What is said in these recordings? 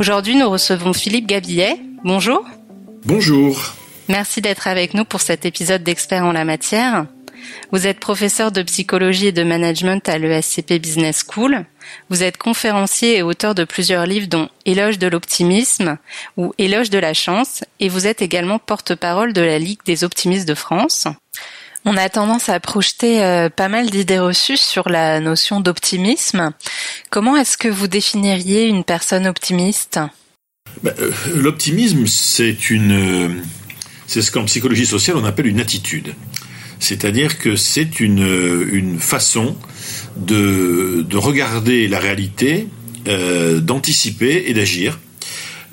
Aujourd'hui, nous recevons Philippe Gabillet. Bonjour. Bonjour. Merci d'être avec nous pour cet épisode d'Experts en la matière. Vous êtes professeur de psychologie et de management à l'ESCP Business School. Vous êtes conférencier et auteur de plusieurs livres dont Éloge de l'optimisme ou Éloge de la chance et vous êtes également porte-parole de la Ligue des optimistes de France. On a tendance à projeter euh, pas mal d'idées reçues sur la notion d'optimisme. Comment est-ce que vous définiriez une personne optimiste? Ben, euh, L'optimisme, c'est une, euh, c'est ce qu'en psychologie sociale on appelle une attitude. C'est-à-dire que c'est une, façon de, de regarder la réalité, d'anticiper et d'agir.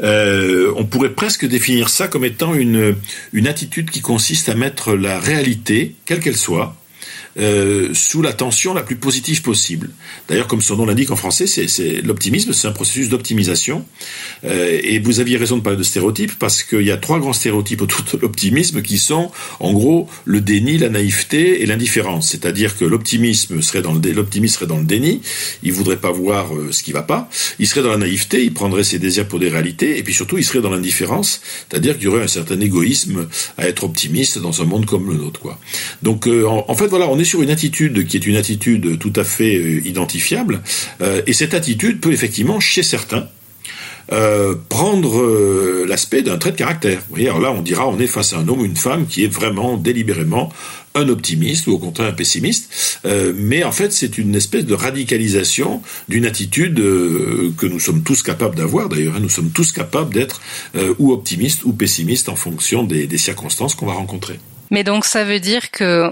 Euh, on pourrait presque définir ça comme étant une, une attitude qui consiste à mettre la réalité, quelle qu'elle soit, euh, sous la tension la plus positive possible. D'ailleurs, comme son nom l'indique en français, c'est l'optimisme, c'est un processus d'optimisation. Euh, et vous aviez raison de parler de stéréotypes parce qu'il y a trois grands stéréotypes autour de l'optimisme qui sont, en gros, le déni, la naïveté et l'indifférence. C'est-à-dire que l'optimisme serait dans le l'optimisme serait dans le déni, il voudrait pas voir euh, ce qui va pas. Il serait dans la naïveté, il prendrait ses désirs pour des réalités, et puis surtout, il serait dans l'indifférence, c'est-à-dire qu'il y aurait un certain égoïsme à être optimiste dans un monde comme le nôtre, quoi. Donc, en, en fait, voilà, on est sur une attitude qui est une attitude tout à fait euh, identifiable, euh, et cette attitude peut effectivement, chez certains, euh, prendre l'aspect d'un trait de caractère. Vous voyez, alors là, on dira, on est face à un homme ou une femme qui est vraiment délibérément un optimiste ou au contraire un pessimiste, mais en fait c'est une espèce de radicalisation d'une attitude que nous sommes tous capables d'avoir d'ailleurs, hein. nous sommes tous capables d'être ou optimistes ou pessimistes en fonction des circonstances qu'on va rencontrer. Mais donc ça veut dire que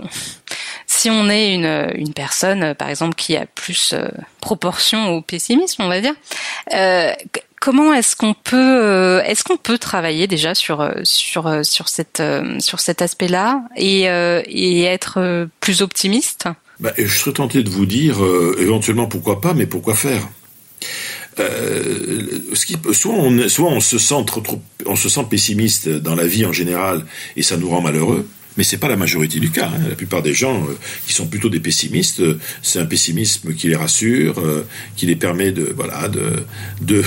si on est une, personne, par exemple, qui a plus euh, proportion au pessimisme, on va dire, euh, comment est-ce qu'on peut, euh, est-ce qu'on peut travailler déjà sur sur sur cette sur cet aspect-là et, être plus optimiste? Bah, Je serais tenté de vous dire éventuellement pourquoi pas, mais pourquoi faire? Euh, soit, on, soit on se sent on se sent pessimiste dans la vie en général et ça nous rend malheureux, mais c'est pas la majorité du cas. Hein. La plupart des gens euh, qui sont plutôt des pessimistes, euh, c'est un pessimisme qui les rassure, euh, qui les permet de voilà de de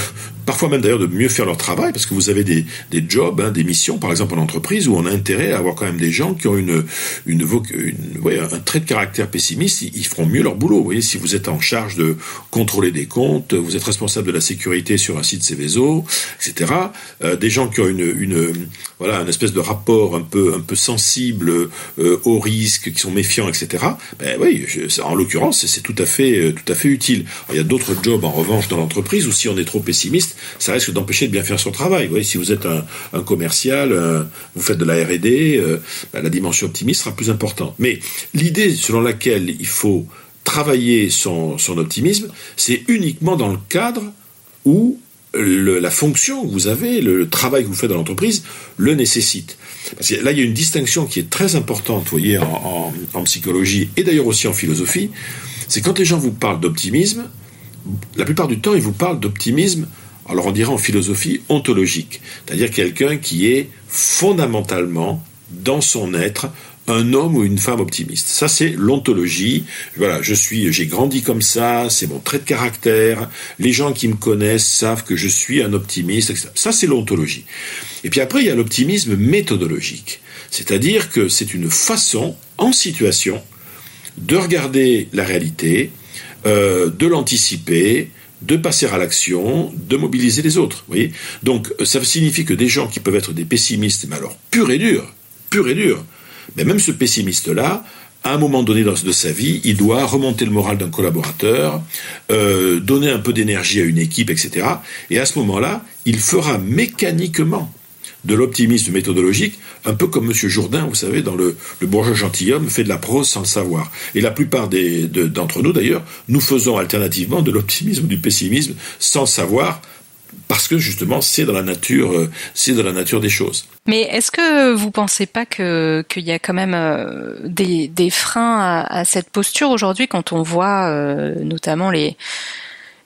parfois même d'ailleurs de mieux faire leur travail, parce que vous avez des, des jobs, hein, des missions, par exemple en entreprise, où on a intérêt à avoir quand même des gens qui ont une, une, une un trait de caractère pessimiste, ils, feront mieux leur boulot. Vous voyez, si vous êtes en charge de contrôler des comptes, vous êtes responsable de la sécurité sur un site Céveso, etc. Euh, des gens qui ont une, une voilà, un espèce de rapport un peu, un peu sensible euh, au risque, qui sont méfiants, etc. Ben oui, en l'occurrence, c'est tout à fait, euh, tout à fait utile. il y a d'autres jobs en revanche dans l'entreprise où si on est trop pessimiste, ça risque d'empêcher de bien faire son travail. Si vous êtes un, commercial, vous faites de la R&D, euh, bah, la dimension optimiste sera plus importante. Mais l'idée selon laquelle il faut travailler son, optimisme, c'est uniquement dans le cadre où la fonction que vous avez, le, travail que vous faites dans l'entreprise, le nécessite. Parce que là, il y a une distinction qui est très importante, vous voyez, en, en psychologie et d'ailleurs aussi en philosophie, c'est quand les gens vous parlent d'optimisme, la plupart du temps, ils vous parlent d'optimisme alors on dirait en philosophie ontologique, c'est-à-dire quelqu'un qui est fondamentalement dans son être un homme ou une femme optimiste. Ça, c'est l'ontologie. Voilà, je suis, j'ai grandi comme ça, c'est mon trait de caractère. Les gens qui me connaissent savent que je suis un optimiste, etc. Ça, c'est l'ontologie. Et puis après, il y a l'optimisme méthodologique. C'est-à-dire que c'est une façon, en situation, de regarder la réalité, euh, de l'anticiper, de passer à l'action, de mobiliser les autres. Vous voyez Donc ça signifie que des gens qui peuvent être des pessimistes, mais alors pur et dur, pur et dur, mais même ce pessimiste-là, à un moment donné de sa vie, il doit remonter le moral d'un collaborateur, euh, donner un peu d'énergie à une équipe, etc. Et à ce moment-là, il fera mécaniquement de l'optimisme méthodologique, un peu comme M. Jourdain, vous savez, dans le, bourgeois gentilhomme, fait de la prose sans le savoir. Et la plupart d'entre nous, d'ailleurs, nous faisons alternativement de l'optimisme ou du pessimisme sans savoir, parce que justement c'est dans la nature, euh, c'est dans la nature des choses. Mais est-ce que vous pensez pas que qu'il y a quand même euh, des, freins à, à cette posture aujourd'hui quand on voit euh, notamment les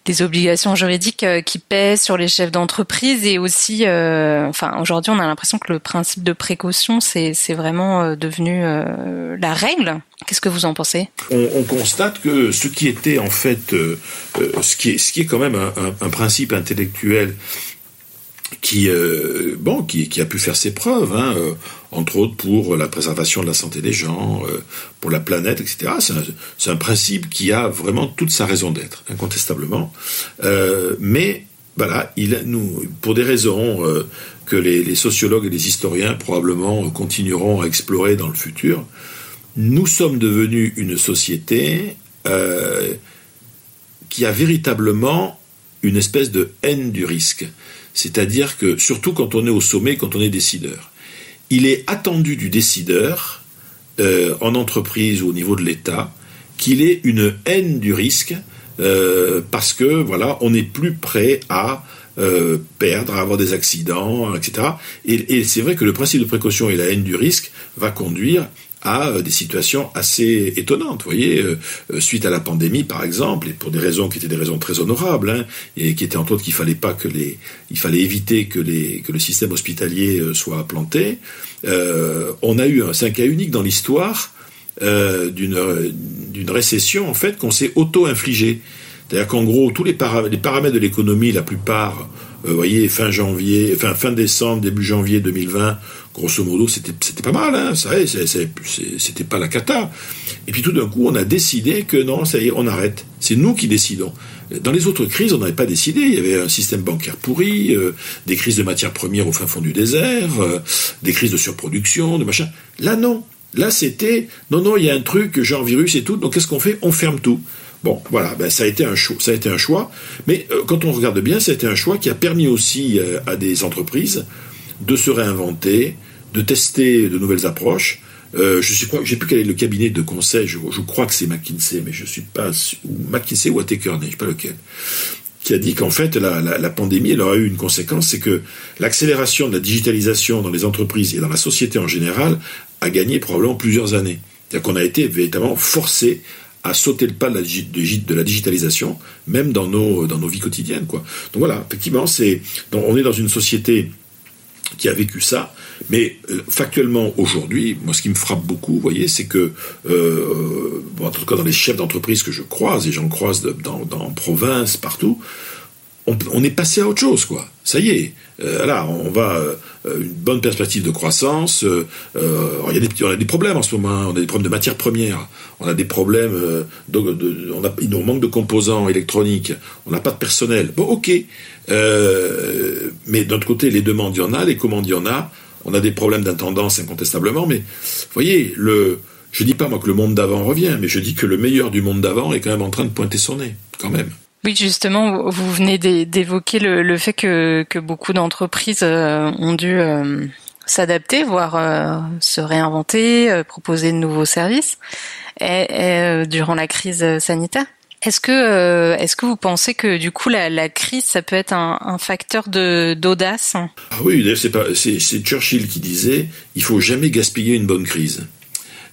des obligations juridiques euh, qui pèsent sur les chefs d'entreprise et aussi, euh, enfin aujourd'hui on a l'impression que le principe de précaution c'est vraiment euh, devenu la règle. Qu'est-ce que vous en pensez? On, on, constate que ce qui était en fait, ce qui est ce qui est quand même un, principe intellectuel qui, bon, qui, qui, a pu faire ses preuves, hein, entre autres pour la préservation de la santé des gens, euh, pour la planète, etc. C'est un, un, principe qui a vraiment toute sa raison d'être, incontestablement. Euh, mais voilà, il, nous, pour des raisons euh, que les, les, sociologues et les historiens probablement continueront à explorer dans le futur, nous sommes devenus une société qui a véritablement une espèce de haine du risque. C'est-à-dire que, surtout quand on est au sommet, quand on est décideur, il est attendu du décideur, euh, en entreprise ou au niveau de l'État, qu'il ait une haine du risque, euh, parce que, voilà, on n'est plus prêt à euh, perdre, à avoir des accidents, etc. Et, et c'est vrai que le principe de précaution et la haine du risque va conduire à euh, des situations assez étonnantes. Vous voyez, euh, euh, suite à la pandémie, par exemple, et pour des raisons qui étaient des raisons très honorables, hein, et qui étaient entre autres qu'il fallait pas que les, il fallait éviter que les, que le système hospitalier soit planté. Euh, on a eu un, un cas unique dans l'histoire euh, d'une récession en fait qu'on s'est auto-infligé. C'est-à-dire qu'en gros, tous les, les paramètres de l'économie, la plupart, vous voyez, fin janvier, fin, fin décembre, début janvier 2020, grosso modo, c'était pas mal, hein, c'était pas la cata. Et puis tout d'un coup, on a décidé que non, ça y est, on arrête. C'est nous qui décidons. Dans les autres crises, on n'avait pas décidé. Il y avait un système bancaire pourri, euh, des crises de matières premières au fin fond du désert, euh, des crises de surproduction, de machin. Là, non. Là, c'était non, non, il y a un truc genre virus et tout. Donc, qu'est-ce qu'on fait? On ferme tout. Bon, voilà, ben, ça a été un choix. Mais euh, quand on regarde bien, ça a été un choix qui a permis aussi euh, à des entreprises de se réinventer, de tester de nouvelles approches. Euh, je sais j'ai plus quel est le cabinet de conseil. Je, crois que c'est McKinsey, mais je suis pas ou McKinsey ou Atekerney, je sais pas lequel qui a dit qu'en fait la, pandémie elle aura eu une conséquence, c'est que l'accélération de la digitalisation dans les entreprises et dans la société en général a gagné probablement plusieurs années. C'est-à-dire qu'on a été véritablement forcé à sauter le pas de la, digitalisation, même dans nos, dans nos vies quotidiennes. Quoi. Donc voilà, effectivement, c'est, on est dans une société qui a vécu ça, mais euh, factuellement aujourd'hui, moi ce qui me frappe beaucoup, vous voyez, c'est que, euh, en tout cas dans les chefs d'entreprise que je croise, et j'en croise dans, dans province, partout, on, on, est passé à autre chose, quoi. Ça y est, euh, là, on va euh, une bonne perspective de croissance. Euh, il y a des, on a des problèmes en ce moment. On a des problèmes de matières premières. On a des problèmes. Il nous manque de composants électroniques. On n'a pas de personnel. Bon, ok. mais d'un autre côté, les demandes, il y en a. Les commandes, il y en a. On a des problèmes d'intendance incontestablement. Mais vous voyez, le, je dis pas moi que le monde d'avant revient, mais je dis que le meilleur du monde d'avant est quand même en train de pointer son nez, quand même. Oui, justement, vous venez d'évoquer le, fait que, beaucoup d'entreprises euh, ont dû euh, s'adapter, voire euh, se réinventer, proposer de nouveaux services durant la crise sanitaire. Est-ce que, est-ce que vous pensez que du coup la, crise, ça peut être un, facteur de d'audace? Ah Oui, c'est Churchill qui disait, il faut jamais gaspiller une bonne crise.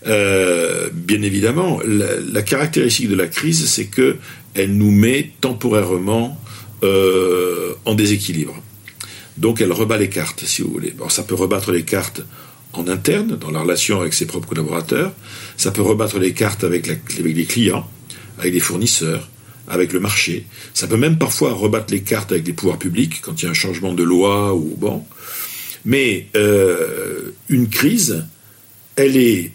Bien évidemment, la, caractéristique de la crise, c'est que elle nous met temporairement euh, en déséquilibre. Donc elle rebat les cartes, si vous voulez. Bon, ça peut rebattre les cartes en interne, dans la relation avec ses propres collaborateurs. Ça peut rebattre les cartes avec, les clients, avec les fournisseurs, avec le marché. Ça peut même parfois rebattre les cartes avec les pouvoirs publics quand il y a un changement de loi ou bon. Mais euh, une crise, elle est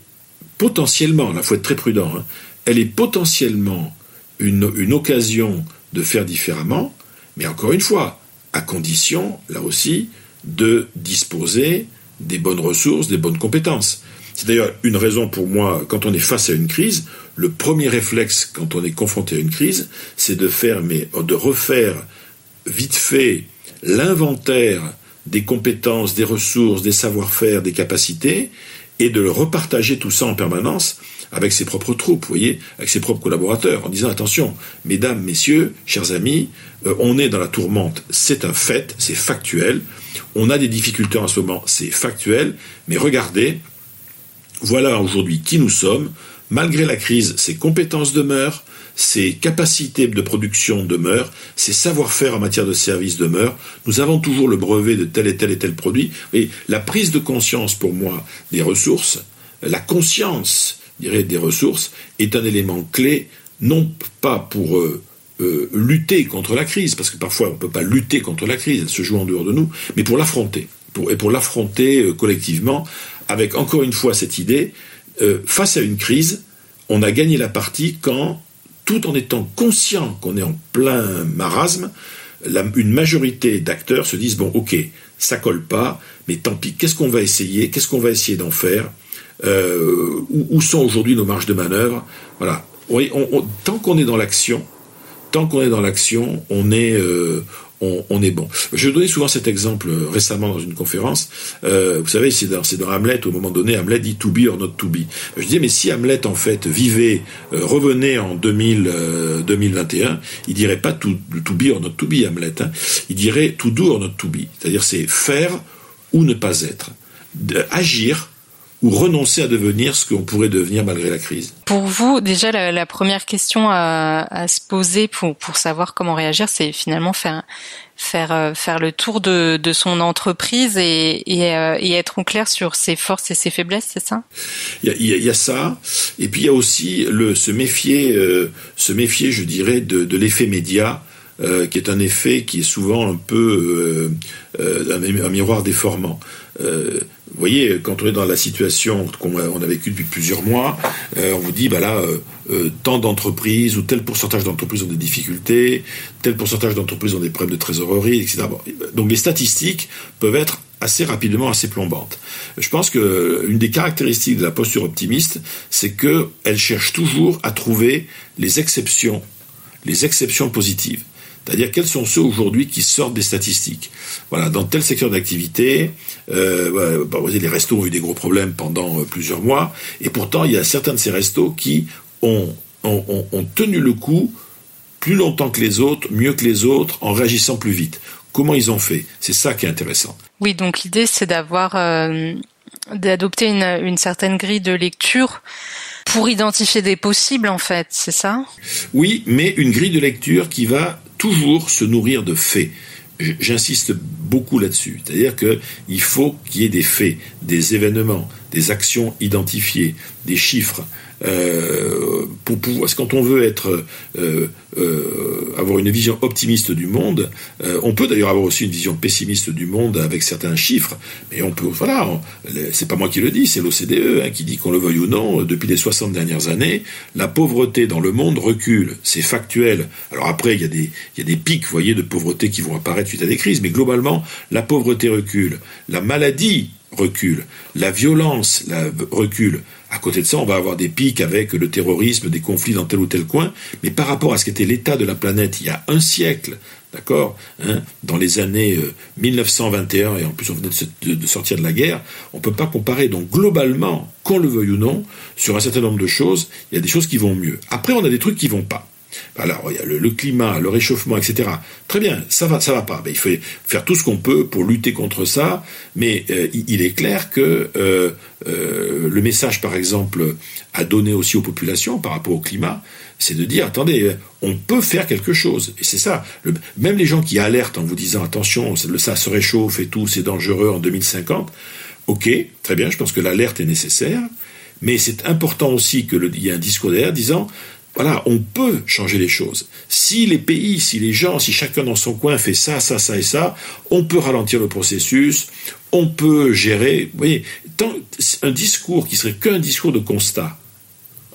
potentiellement, il faut être très prudent, hein, elle est potentiellement une, occasion de faire différemment, mais encore une fois, à condition, là aussi, de disposer des bonnes ressources, des bonnes compétences. C'est d'ailleurs une raison pour moi, quand on est face à une crise, le premier réflexe quand on est confronté à une crise, c'est de faire, mais de refaire vite fait l'inventaire des compétences, des ressources, des savoir-faire, des capacités, et de repartager tout ça en permanence avec ses propres troupes, vous voyez, avec ses propres collaborateurs, en disant attention, mesdames, messieurs, chers amis, euh, on est dans la tourmente, c'est un fait, c'est factuel, on a des difficultés en ce moment, c'est factuel, mais regardez, voilà aujourd'hui qui nous sommes, malgré la crise, ces compétences demeurent, ses capacités de production demeurent, ses savoir-faire en matière de services demeurent. Nous avons toujours le brevet de tel et tel et tel produit. Et la prise de conscience pour moi des ressources, la conscience, des ressources est un élément clé, non pas pour euh, euh, lutter contre la crise, parce que parfois on ne peut pas lutter contre la crise, elle se joue en dehors de nous, mais pour l'affronter, et pour l'affronter euh, collectivement, avec encore une fois cette idée, face à une crise, on a gagné la partie quand tout en étant conscient qu'on est en plein marasme, une majorité d'acteurs se disent bon, ok, ça colle pas, mais tant pis, qu'est-ce qu'on va essayer Qu'est-ce qu'on va essayer d'en faire euh, où, sont aujourd'hui nos marges de manœuvre Voilà. tant qu'on est dans l'action, tant qu'on est dans l'action, on est, euh, on, est bon. Je donnais souvent cet exemple euh, récemment dans une conférence. Vous savez, c'est dans, Hamlet, au moment donné, Hamlet dit to be or not to be. Je disais, mais si Hamlet, en fait, vivait, revenait en 2000, 2021, il dirait pas to, to, be or not to be, Hamlet. Hein. Il dirait to do or not to be. C'est-à-dire, c'est faire ou ne pas être. agir ou renoncer à devenir ce qu'on pourrait devenir malgré la crise Pour vous, déjà, la, première question à, se poser pour, pour savoir comment réagir, c'est finalement faire, faire, euh, faire le tour de, de son entreprise et, et, euh, et, être au clair sur ses forces et ses faiblesses, c'est ça? Il y, a, il y, a, ça, et puis il y a aussi le, se méfier, euh, se méfier, je dirais, de, de l'effet média. Euh, qui est un effet qui est souvent un peu euh, euh, un, miroir déformant. Vous voyez, quand on est dans la situation qu'on a, vécue depuis plusieurs mois, euh, on vous dit, bah là, euh, euh, tant d'entreprises ou tel pourcentage d'entreprises ont des difficultés, tel pourcentage d'entreprises ont des problèmes de trésorerie, etc. donc les statistiques peuvent être assez rapidement assez plombantes. Je pense que une des caractéristiques de la posture optimiste, c'est qu'elle cherche toujours à trouver les exceptions, les exceptions positives. C'est-à-dire quels sont ceux aujourd'hui qui sortent des statistiques? Voilà, dans tel secteur d'activité, euh, bah, les restos ont eu des gros problèmes pendant euh, plusieurs mois, et pourtant il y a certains de ces restos qui ont, ont, ont, tenu le coup plus longtemps que les autres, mieux que les autres, en réagissant plus vite. Comment ils ont fait? C'est ça qui est intéressant. Oui, donc l'idée c'est d'avoir euh, d'adopter une, une certaine grille de lecture pour identifier des possibles en fait, c'est ça? Oui, mais une grille de lecture qui va toujours se nourrir de faits. J'insiste beaucoup là-dessus. C'est-à-dire qu'il faut qu'il y ait des faits, des événements, des actions identifiées, des chiffres, euh, pour pouvoir, parce quand on veut être, euh, euh, avoir une vision optimiste du monde, on peut d'ailleurs avoir aussi une vision pessimiste du monde avec certains chiffres, mais on peut, voilà, c'est pas moi qui le dis, c'est l'OCDE hein, qui dit qu'on le veuille ou non, depuis les 60 dernières années, la pauvreté dans le monde recule, c'est factuel. Alors après, il y a des, il y a des pics, vous voyez, de pauvreté qui vont apparaître suite à des crises, mais globalement, la pauvreté recule, la maladie recule, la violence recule. À côté de ça, on va avoir des pics avec le terrorisme, des conflits dans tel ou tel coin, mais par rapport à ce qu'était l'état de la planète il y a un siècle, d'accord, hein, dans les années 1921, euh, et en plus on venait de, sortir de la guerre, on ne peut pas comparer. Donc globalement, qu'on le veuille ou non, sur un certain nombre de choses, il y a des choses qui vont mieux. Après, on a des trucs qui vont pas. Alors, il y a le, climat, le réchauffement, etc. Très bien, ça va, ça va pas. Il faut faire tout ce qu'on peut pour lutter contre ça. Mais euh, il est clair que euh, euh, le message, par exemple, à donner aussi aux populations par rapport au climat, c'est de dire attendez, on peut faire quelque chose. Et c'est ça. même les gens qui alertent en vous disant attention, ça se réchauffe et tout, c'est dangereux en 2050. Ok, très bien. Je pense que l'alerte est nécessaire. Mais c'est important aussi qu'il y ait un discours derrière disant voilà, on peut changer les choses. Si les pays, si les gens, si chacun dans son coin fait ça, ça, ça et ça, on peut ralentir le processus, on peut gérer. Vous voyez, un discours qui serait qu'un discours de constat,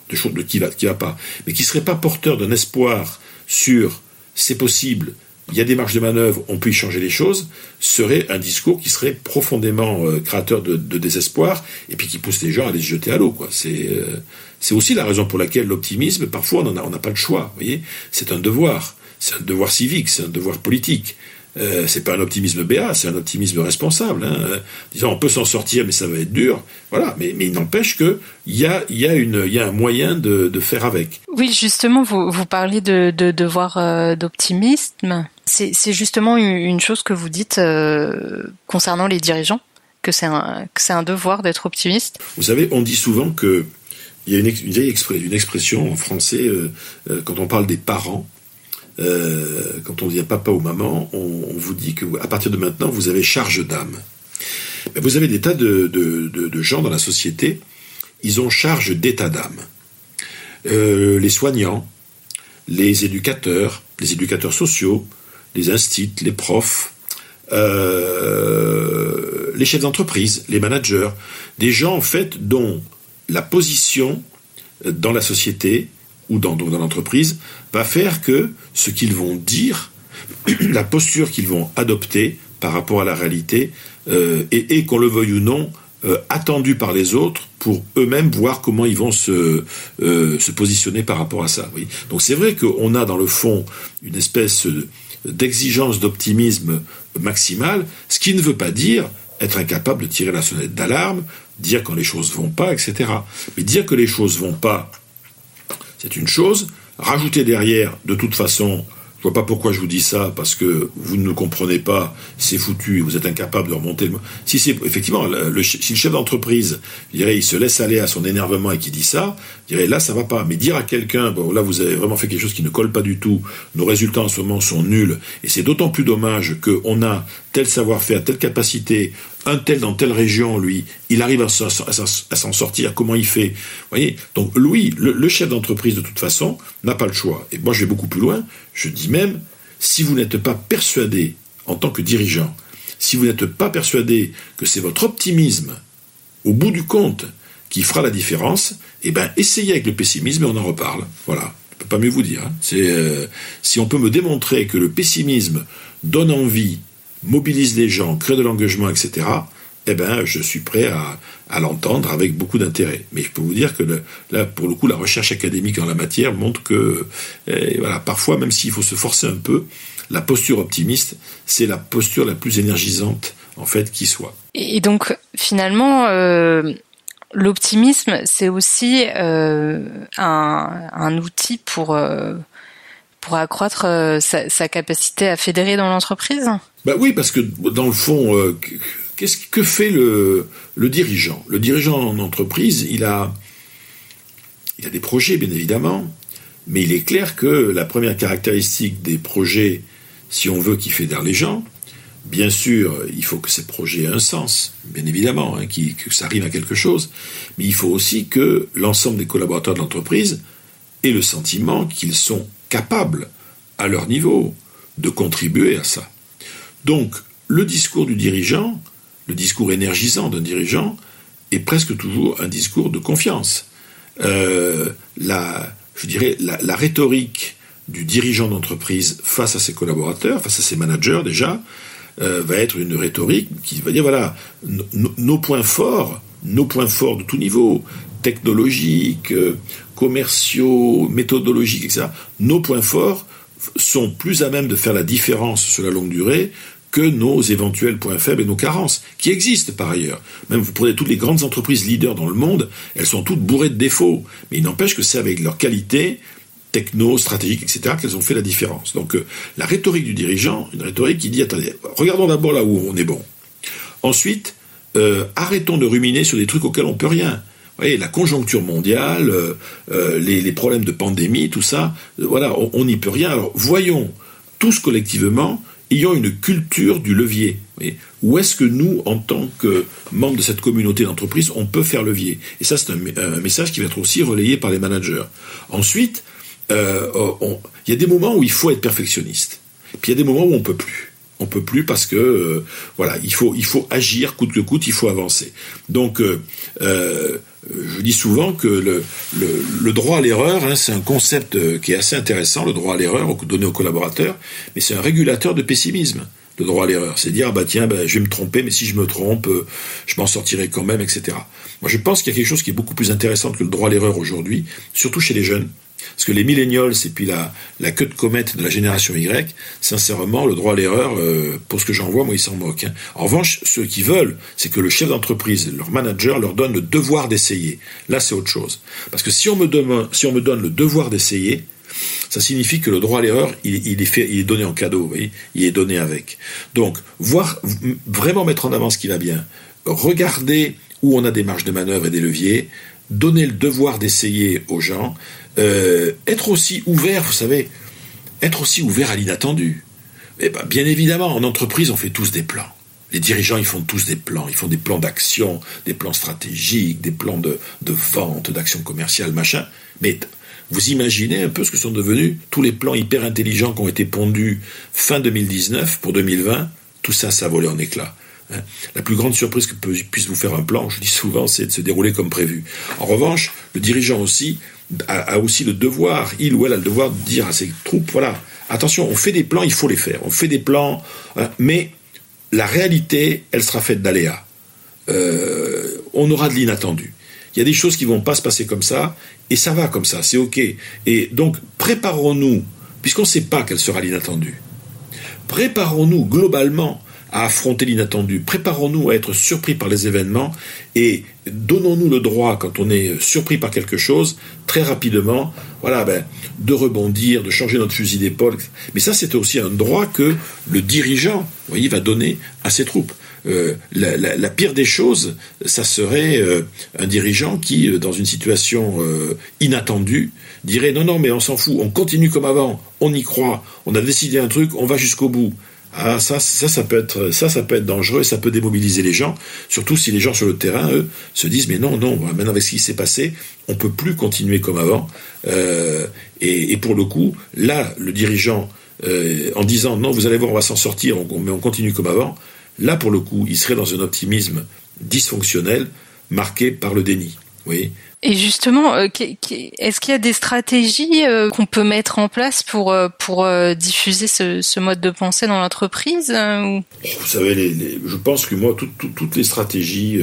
de choses de qui va, qui va pas, mais qui serait pas porteur d'un espoir sur c'est possible, il y a des marges de manœuvre, on peut y changer les choses, serait un discours qui serait profondément euh, créateur de, désespoir et puis qui pousse les gens à les jeter à l'eau. Quoi. Euh, c'est aussi la raison pour laquelle l'optimisme, parfois, on n'a pas le choix. Vous voyez, c'est un devoir, c'est un devoir civique, c'est un devoir politique. euh, c'est pas un optimisme béat, c'est un optimisme responsable. Hein. Disons, on peut s'en sortir, mais ça va être dur. Voilà, mais, mais il n'empêche que il y a, y, a une, y a un moyen de, de faire avec. Oui, justement, vous, vous parlez de, de devoir euh, d'optimisme. C'est, justement une, chose que vous dites euh, concernant les dirigeants, que c'est un, que c'est un devoir d'être optimiste. Vous savez, on dit souvent que il y a une, expression en français euh, quand on parle des parents euh, quand on dit à papa ou maman, on, vous dit que à partir de maintenant, vous avez charge d'âme. Vous avez des tas de, gens dans la société, ils ont charge d'état d'âme. Euh, les soignants, les éducateurs, les éducateurs sociaux, les instits, les profs, euh, les chefs d'entreprise, les managers, des gens en fait dont la position dans la société ou dans, l'entreprise va faire que ce qu'ils vont dire, la posture qu'ils vont adopter par rapport à la réalité, euh, et, qu'on le veuille ou non, euh, attendu par les autres pour eux-mêmes voir comment ils vont se, euh, positionner par rapport à ça. Donc c'est vrai qu'on a dans le fond une espèce d'exigence d'optimisme maximal, ce qui ne veut pas dire être incapable de tirer la sonnette d'alarme, dire quand les choses vont pas, etc. Mais dire que les choses vont pas c'est une chose. Rajouter derrière, de toute façon, je vois pas pourquoi je vous dis ça, parce que vous ne comprenez pas, c'est foutu, vous êtes incapable de remonter le... Si effectivement, si le chef d'entreprise, il se laisse aller à son énervement et qui dit ça, dirais, là, ça va pas. Mais dire à quelqu'un, bon, là, vous avez vraiment fait quelque chose qui ne colle pas du tout, nos résultats en ce moment sont nuls, et c'est d'autant plus dommage qu'on a tel savoir-faire, telle capacité, un tel dans telle région, lui, il arrive à, s'en sortir, comment il fait voyez? Donc, lui, le chef d'entreprise, de toute façon, n'a pas le choix. Et moi, je vais beaucoup plus loin, je dis même, si vous n'êtes pas persuadé, en tant que dirigeant, si vous n'êtes pas persuadé que c'est votre optimisme, au bout du compte, qui fera la différence, eh ben, essayez avec le pessimisme et on en reparle. Voilà. Je peux pas mieux vous dire. Hein. C'est, euh, si on peut me démontrer que le pessimisme donne envie, mobilise les gens, crée de l'engagement, etc., eh ben, je suis prêt à, l'entendre avec beaucoup d'intérêt. Mais je peux vous dire que là, pour le coup, la recherche académique en la matière montre que, eh, voilà, parfois, même s'il faut se forcer un peu, la posture optimiste, c'est la posture la plus énergisante, en fait, qui soit. Et donc, finalement, euh, l'optimisme, c'est aussi euh, un, outil pour, euh, accroître sa, sa, capacité à fédérer dans l'entreprise. Bah oui, parce que dans le fond, Qu'est-ce que fait le, dirigeant? Le dirigeant en entreprise, il a, il a des projets, bien évidemment, mais il est clair que la première caractéristique des projets, si on veut qu'ils fédèrent les gens, bien sûr, il faut que ces projets aient un sens, bien évidemment, hein, que ça à quelque chose, mais il faut aussi que l'ensemble des collaborateurs de l'entreprise aient le sentiment qu'ils sont capables, à leur niveau, de contribuer à ça. Donc, le discours du dirigeant, le discours énergisant d'un dirigeant est presque toujours un discours de confiance. Euh, la, je dirais, la, rhétorique du dirigeant d'entreprise face à ses collaborateurs, face à ses managers déjà, euh, va être une rhétorique qui va dire voilà, nos points forts, nos points forts de tout niveau, technologiques, euh, commerciaux, méthodologiques, etc., nos points forts sont plus à même de faire la différence sur la longue durée que nos éventuels points faibles et nos carences, qui existent par ailleurs. Même vous prenez toutes les grandes entreprises leaders dans le monde, elles sont toutes bourrées de défauts, mais il n'empêche que c'est avec leur qualité techno, stratégique, etc., qu'elles ont fait la différence. Donc euh, la rhétorique du dirigeant, une rhétorique qui dit, attendez, regardons d'abord là où on est bon. Ensuite, euh, arrêtons de ruminer sur des trucs auxquels on peut rien. Vous voyez, la conjoncture mondiale, euh, les, problèmes de pandémie, tout ça, voilà, on n'y peut rien. Alors voyons tous collectivement ayant une culture du levier. Où est-ce que nous, en tant que membres de cette communauté d'entreprise, on peut faire levier? Et ça, c'est un, message qui va être aussi relayé par les managers. Ensuite, euh, il y a des moments où il faut être perfectionniste. Puis il y a des moments où on peut plus on peut plus parce que euh, voilà, il faut il faut agir coûte que coûte, il faut avancer. Donc euh, je dis souvent que le, le, droit à l'erreur, hein, c'est un concept qui est assez intéressant, le droit à l'erreur donné aux collaborateurs, mais c'est un régulateur de pessimisme. Le droit à l'erreur, c'est dire ah bah tiens, bah, je vais me tromper, mais si je me trompe, je m'en sortirai quand même, etc. Moi, je pense qu'il y a quelque chose qui est beaucoup plus intéressant que le droit à l'erreur aujourd'hui, surtout chez les jeunes Parce que les millennials et puis la, la queue de comète de la génération Y, sincèrement, le droit à l'erreur, euh, pour ce que j'en vois, moi, ils s'en moquent. Hein. En revanche, ceux qui veulent, c'est que le chef d'entreprise, leur manager, leur donne le devoir d'essayer. Là, c'est autre chose. Parce que si on me si on me donne le devoir d'essayer, ça signifie que le droit à l'erreur, il, est donné en cadeau, il est donné avec. Donc, voir, vraiment mettre en avant ce qui va bien, regarder où on a des marges de manœuvre et des leviers, donner le devoir d'essayer aux gens, euh, être aussi ouvert, vous savez, être aussi ouvert à l'inattendu. Eh ben, bien évidemment, en entreprise, on fait tous des plans. Les dirigeants, ils font tous des plans. Ils font des plans d'action, des plans stratégiques, des plans de, de vente, d'action commerciale, machin. Mais vous imaginez un peu ce que sont devenus tous les plans hyper intelligents qui ont été pondus fin 2019 pour 2020. Tout ça, ça a volé en éclats. Hein. La plus grande surprise que puisse vous faire un plan, je dis souvent, c'est de se dérouler comme prévu. En revanche, le dirigeant aussi a, aussi le devoir, il ou elle a le devoir de dire à ses troupes, voilà, attention, on fait des plans, il faut les faire. On fait des plans, hein, mais la réalité, elle sera faite d'aléas. Euh, on aura de l'inattendu. Il y a des choses qui vont pas se passer comme ça, et ça va comme ça, c'est ok. Et donc, préparons-nous, puisqu'on ne sait pas quel sera l'inattendu, préparons-nous globalement à affronter l'inattendu, préparons-nous à être surpris par les événements, et donnons-nous le droit, quand on est surpris par quelque chose, très rapidement, voilà, ben, de rebondir, de changer notre fusil d'épaule. Mais ça, c'est aussi un droit que le dirigeant, voyez, va donner à ses troupes. Euh, la, pire des choses, ça serait euh, un dirigeant qui, euh, dans une situation inattendue, dirait non, non, mais on s'en fout, on continue comme avant, on y croit, on a décidé un truc, on va jusqu'au bout. Ah, ça, ça, ça peut être, ça, ça peut être dangereux et ça peut démobiliser les gens. Surtout si les gens sur le terrain, eux, se disent mais non, non, maintenant avec ce qui s'est passé, on peut plus continuer comme avant. et, pour le coup, là, le dirigeant, en disant non, vous allez voir, on va s'en sortir, mais on continue comme avant, Là, pour le coup, il serait dans un optimisme dysfonctionnel marqué par le déni. Oui. Et justement, euh, est-ce qu'il y a des stratégies euh, qu'on peut mettre en place pour euh, pour diffuser ce, mode de pensée dans l'entreprise Vous savez, je pense que moi, toutes les stratégies,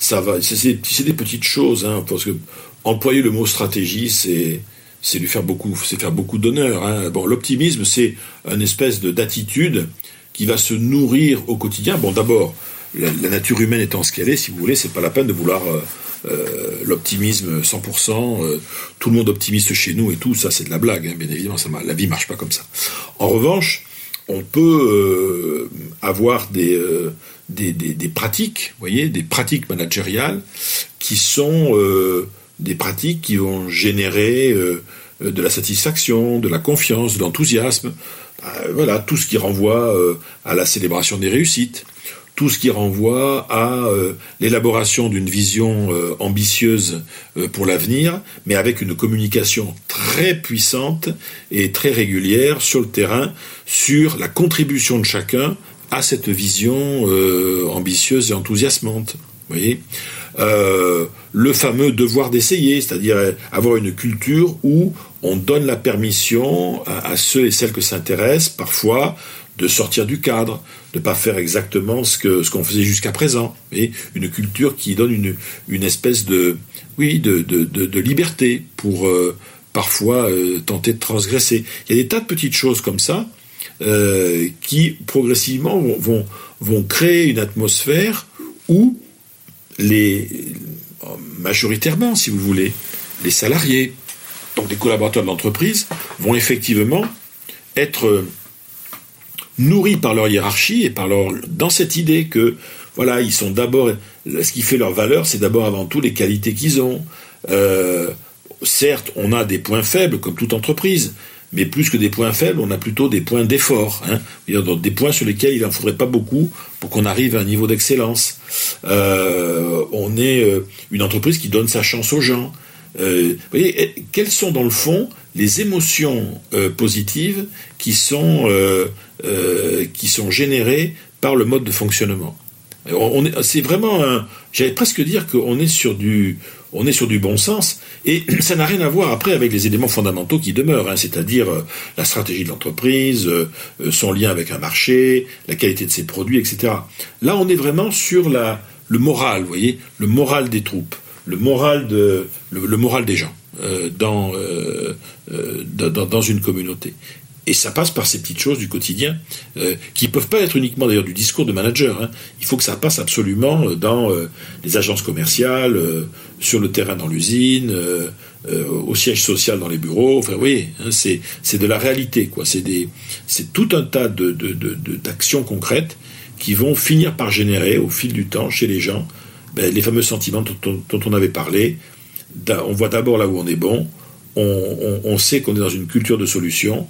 ça va. C'est des petites choses, hein, parce que employer le mot stratégie, c'est c'est lui faire beaucoup, c'est faire beaucoup d'honneur. Hein. Bon, l'optimisme, c'est une espèce de d'attitude qui va se nourrir au quotidien. Bon, d'abord, la, nature humaine étant ce qu'elle est, si vous voulez, c'est pas la peine de vouloir l'optimisme 100%, euh, tout le monde optimiste chez nous et tout, ça c'est de la blague, hein, bien évidemment, la vie marche pas comme ça. En revanche, on peut avoir des, pratiques, voyez, des pratiques managériales qui sont des pratiques qui vont générer de la satisfaction, de la confiance, de l'enthousiasme. Euh, voilà, tout ce qui renvoie euh, à la célébration des réussites, tout ce qui renvoie à euh, l'élaboration d'une vision ambitieuse pour l'avenir, mais avec une communication très puissante et très régulière sur le terrain sur la contribution de chacun à cette vision ambitieuse et enthousiasmante. Vous voyez? Le fameux devoir d'essayer, c'est-à-dire avoir une culture où on donne la permission à, ceux et celles que s'intéressent parfois de sortir du cadre, de pas faire exactement ce ce qu'on faisait jusqu'à présent. Et une culture qui donne une, une espèce de oui de, de, liberté pour euh, parfois euh, tenter de transgresser. Il y a des tas de petites choses comme ça euh, qui progressivement vont, vont, créer une atmosphère où les majoritairement, si vous voulez, les salariés, donc des collaborateurs de l'entreprise, vont effectivement être nourris par leur hiérarchie et par leur dans cette idée que voilà ils sont d'abord ce qui fait leur valeur c'est d'abord avant tout les qualités qu'ils ont. Euh, certes on a des points faibles comme toute entreprise mais plus que des points faibles on a plutôt des points d'effort hein, des points sur lesquels il n'en faudrait pas beaucoup pour qu'on arrive à un niveau d'excellence. Euh, on est une entreprise qui donne sa chance aux gens. Euh, vous voyez, quelles sont dans le fond les émotions euh, positives qui sont, euh, qui sont générées par le mode de fonctionnement c'est vraiment un, j'allais presque dire qu'on est sur du, on est sur du bon sens, et ça n'a rien à voir après avec les éléments fondamentaux qui demeurent, hein, c'est-à-dire la stratégie de l'entreprise, son lien avec un marché, la qualité de ses produits, etc. Là, on est vraiment sur la, le moral, vous voyez, le moral des troupes le moral, de, le, moral des gens. Dans, dans, dans une communauté. Et ça passe par ces petites choses du quotidien, euh, qui peuvent pas être uniquement d'ailleurs du discours de manager. Hein. Il faut que ça passe absolument euh, dans euh, les agences commerciales, euh, sur le terrain dans l'usine, au siège social dans les bureaux. Enfin oui, hein, c'est c'est de la réalité quoi. C'est tout un tas de d'actions de, concrètes qui vont finir par générer au fil du temps chez les gens ben, les fameux sentiments dont, on avait parlé. On voit d'abord là où on est bon. On, on, on sait qu'on est dans une culture de solution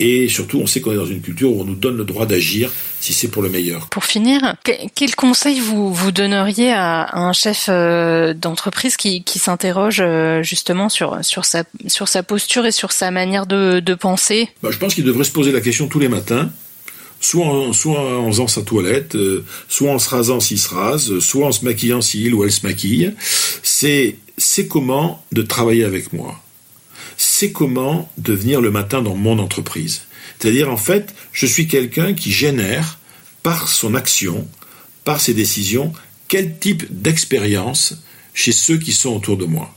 et surtout, on sait qu'on est dans une culture où on nous donne le droit d'agir si c'est pour le meilleur. Pour finir, quel conseil vous, vous donneriez à, un chef euh, d'entreprise qui, qui s'interroge euh, justement sur, sur, sa, sur sa posture et sur sa manière de, de penser? Bah, Je pense qu'il devrait se poser la question tous les matins soit en, soit en faisant sa toilette, euh, soit en se rasant s'il se rase, soit en se maquillant s'il ou elle se maquille, c'est c'est comment de travailler avec moi c'est comment devenir le matin dans mon entreprise. C'est-à-dire, en fait, je suis quelqu'un qui génère, par son action, par ses décisions, quel type d'expérience chez ceux qui sont autour de moi.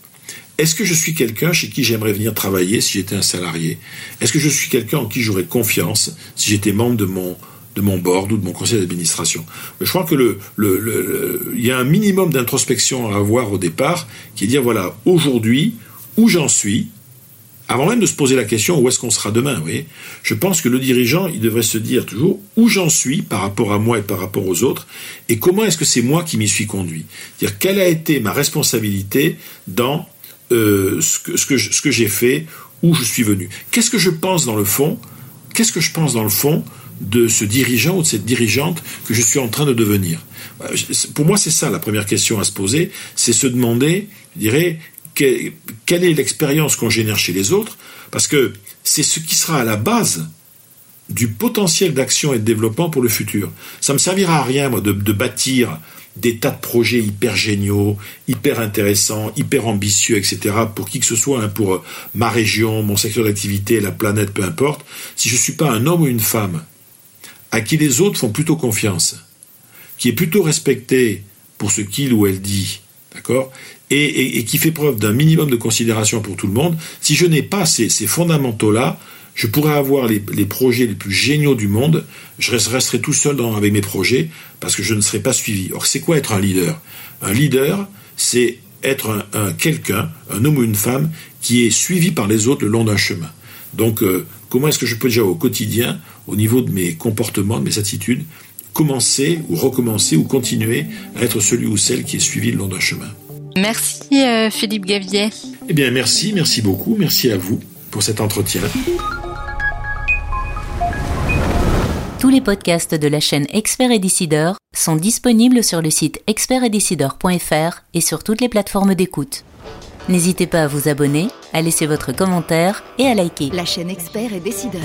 Est-ce que je suis quelqu'un chez qui j'aimerais venir travailler si j'étais un salarié? Est-ce que je suis quelqu'un en qui j'aurais confiance si j'étais membre de mon, de mon board ou de mon conseil d'administration. Je crois que le, le, il y a un minimum d'introspection à avoir au départ, qui est dire voilà, aujourd'hui, où j'en suis, avant même de se poser la question où est-ce qu'on sera demain, vous je pense que le dirigeant, il devrait se dire toujours où j'en suis par rapport à moi et par rapport aux autres, et comment est-ce que c'est moi qui m'y suis conduit. Dire quelle a été ma responsabilité dans euh, ce que, ce que, ce que j'ai fait, où je suis venu. Qu'est-ce que je pense dans le fond? Qu'est-ce que je pense dans le fond de ce dirigeant ou de cette dirigeante que je suis en train de devenir Pour moi, c'est ça la première question à se poser, c'est se demander, je dirais, quelle est l'expérience qu'on génère chez les autres, parce que c'est ce qui sera à la base du potentiel d'action et de développement pour le futur. Ça me servira à rien, moi, de, bâtir des tas de projets hyper géniaux, hyper intéressants, hyper ambitieux, etc., pour qui que ce soit, hein, pour euh, ma région, mon secteur d'activité, la planète, peu importe, si je ne suis pas un homme ou une femme à qui les autres font plutôt confiance, qui est plutôt respecté pour ce qu'il ou elle dit, d'accord? Et, qui fait preuve d'un minimum de considération pour tout le monde, si je n'ai pas ces, fondamentaux-là, je pourrais avoir les, projets les plus géniaux du monde, je resterai tout seul dans, avec mes projets parce que je ne serai pas suivi. Or, c'est quoi être un leader? Un leader, c'est être un, quelqu'un, un homme ou une femme, qui est suivi par les autres le long d'un chemin. Donc, euh, comment est-ce que je peux déjà au quotidien, au niveau de mes comportements, de mes attitudes, commencer ou recommencer ou continuer à être celui ou celle qui est suivi le long d'un chemin Merci euh, Philippe Gavier. Eh bien merci, merci beaucoup, merci à vous pour cet entretien. Tous les podcasts de la chaîne Expert et Décideur sont disponibles sur le site expertetdecideur.fr et sur toutes les plateformes d'écoute. N'hésitez pas à vous abonner, à laisser votre commentaire et à liker. La chaîne Expert et Décideur.